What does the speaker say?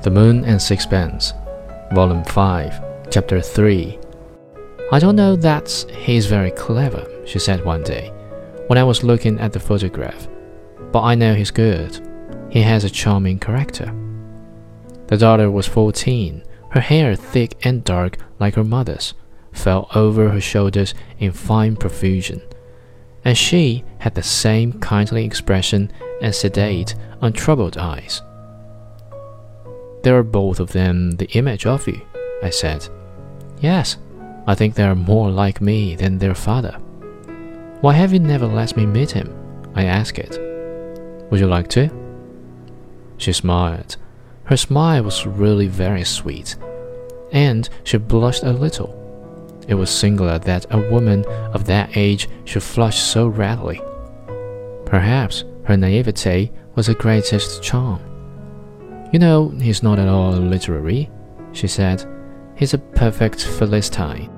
The Moon and Sixpence, Volume 5, Chapter 3. I don't know that he's very clever, she said one day, when I was looking at the photograph, but I know he's good. He has a charming character. The daughter was 14, her hair thick and dark like her mother's, fell over her shoulders in fine profusion, and she had the same kindly expression and sedate, untroubled eyes. They are both of them the image of you, I said. Yes, I think they are more like me than their father. Why have you never let me meet him? I asked it. Would you like to? She smiled. Her smile was really very sweet, and she blushed a little. It was singular that a woman of that age should flush so readily. Perhaps her naivete was her greatest charm. You know, he's not at all literary, she said. He's a perfect Philistine.